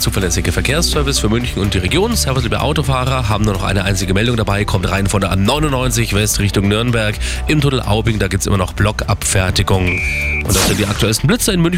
zuverlässige Verkehrsservice für München und die Region. Servus, liebe Autofahrer, haben nur noch eine einzige Meldung dabei, kommt rein von der A99 West Richtung Nürnberg. Im Tunnel Aubing, da gibt es immer noch Blockabfertigung. Und das sind die aktuellsten Blitzer in München